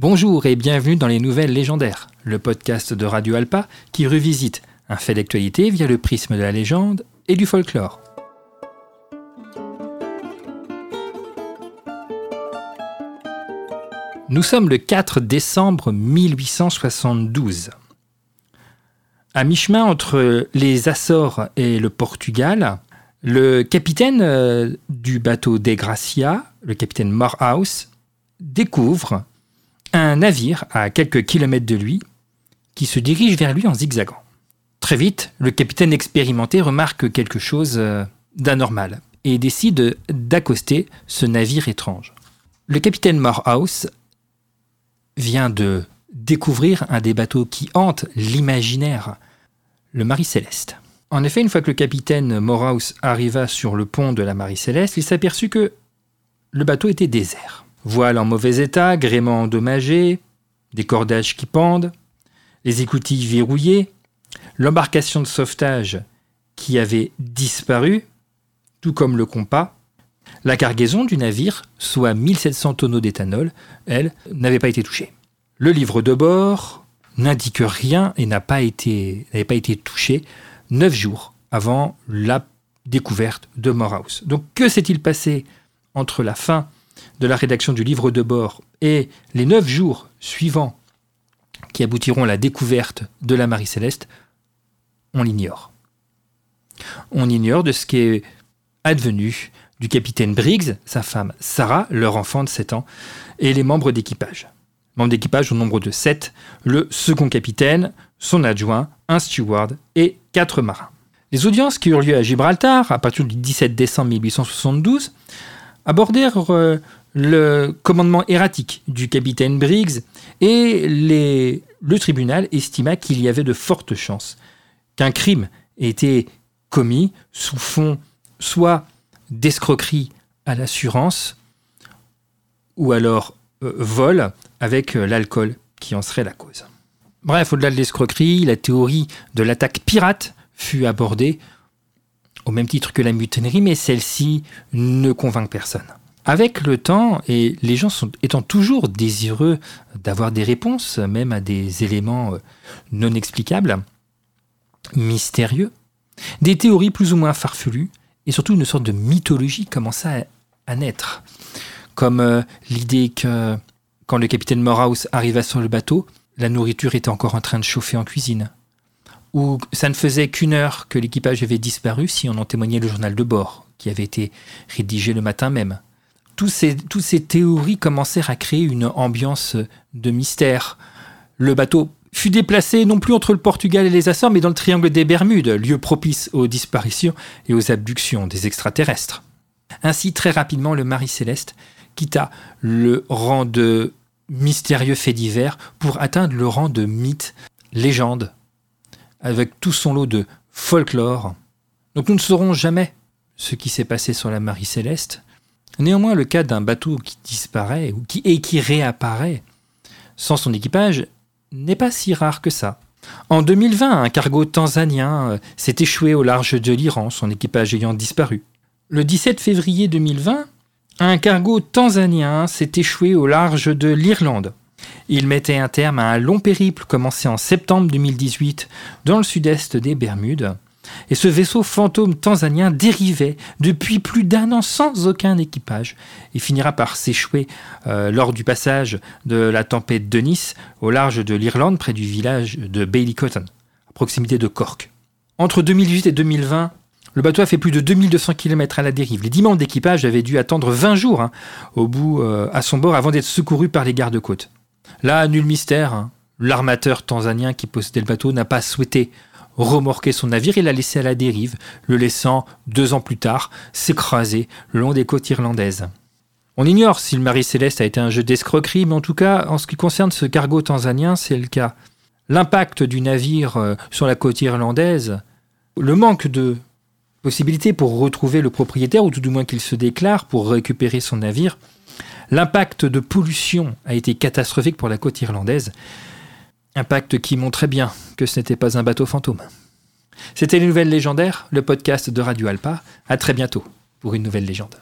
Bonjour et bienvenue dans les Nouvelles Légendaires, le podcast de Radio Alpa qui revisite un fait d'actualité via le prisme de la légende et du folklore. Nous sommes le 4 décembre 1872. À mi-chemin entre les Açores et le Portugal, le capitaine euh, du bateau Des Gracia, le capitaine Morehouse, découvre un navire à quelques kilomètres de lui qui se dirige vers lui en zigzagant. Très vite, le capitaine expérimenté remarque quelque chose euh, d'anormal et décide d'accoster ce navire étrange. Le capitaine Morehouse vient de découvrir un des bateaux qui hante l'imaginaire, le Marie Céleste. En effet, une fois que le capitaine Morehouse arriva sur le pont de la Marie Céleste, il s'aperçut que le bateau était désert. Voile en mauvais état, gréement endommagé, des cordages qui pendent, les écoutilles verrouillées, l'embarcation de sauvetage qui avait disparu, tout comme le compas. La cargaison du navire, soit 1700 tonneaux d'éthanol, elle, n'avait pas été touchée. Le livre de bord n'indique rien et n'a n'avait pas été touché neuf jours avant la découverte de Morehouse. Donc que s'est-il passé entre la fin de la rédaction du livre de bord et les neuf jours suivants qui aboutiront à la découverte de la Marie Céleste, on l'ignore. On ignore de ce qui est advenu du capitaine Briggs, sa femme Sarah, leur enfant de 7 ans, et les membres d'équipage. Membres d'équipage au nombre de 7, le second capitaine, son adjoint, un steward et quatre marins. Les audiences qui eurent lieu à Gibraltar à partir du 17 décembre 1872 abordèrent euh, le commandement erratique du capitaine Briggs et le tribunal estima qu'il y avait de fortes chances qu'un crime ait été commis sous fond soit d'escroquerie à l'assurance ou alors euh, vol avec euh, l'alcool qui en serait la cause. Bref, au-delà de l'escroquerie, la théorie de l'attaque pirate fut abordée au même titre que la mutinerie, mais celle-ci ne convainc personne. Avec le temps, et les gens sont, étant toujours désireux d'avoir des réponses, même à des éléments euh, non explicables, mystérieux, des théories plus ou moins farfelues, et surtout une sorte de mythologie commença à, naître. Comme euh, l'idée que quand le capitaine Morehouse arriva sur le bateau, la nourriture était encore en train de chauffer en cuisine. Ou ça ne faisait qu'une heure que l'équipage avait disparu si on en témoignait le journal de bord, qui avait été rédigé le matin même toutes ces, théories commencèrent à créer une ambiance de mystère. Le bateau fut déplacé non plus entre le Portugal et les Açores, mais dans le triangle des Bermudes, lieu propice aux disparitions et aux abductions des extraterrestres. Ainsi, très rapidement, le Marie Céleste quitta le rang de mystérieux fait divers pour atteindre le rang de mythe, légende, avec tout son lot de folklore. Donc nous ne saurons jamais ce qui s'est passé sur la Marie Céleste, Néanmoins, le cas d'un bateau qui disparaît et qui réapparaît sans son équipage n'est pas si rare que ça. En 2020, un cargo tanzanien euh, s'est échoué au large de l'Iran, son équipage ayant disparu. Le 17 février 2020, un cargo tanzanien s'est échoué au large de l'Irlande. Il mettait un terme à un long périple commencé en septembre 2018 dans le sud-est des Bermudes et ce vaisseau fantôme tanzanien dérivait depuis plus d'un an sans aucun équipage et finira par s'échouer euh, lors du passage de la tempête de Nice au large de l'Irlande près du village de Bailey Cotton, à proximité de Cork. Entre 2018 et 2020, le bateau a fait plus de 2200 km à la dérive. Les 10 membres d'équipage avaient dû attendre 20 jours hein, au bout euh, à son bord avant d'être secourus par les gardes-côtes. Là, nul mystère, hein. l'armateur tanzanien qui possédait le bateau n'a pas souhaité remorquer son navire et l'a laissé à la dérive, le laissant, deux ans plus tard, s'écraser le long des côtes irlandaises. On ignore si le Marie Céleste a été un jeu d'escroquerie, mais en tout cas, en ce qui concerne ce cargo tanzanien, c'est le cas. L'impact du navire euh, sur la côte irlandaise, le manque de possibilités pour retrouver le propriétaire, ou tout du moins qu'il se déclare pour récupérer son navire, l'impact de pollution a été catastrophique pour la côte irlandaise. Impact qui montrait bien que ce n'était pas un bateau fantôme. C'était les nouvelles légendaires, le podcast de Radio Alpa. À très bientôt pour une nouvelle légende.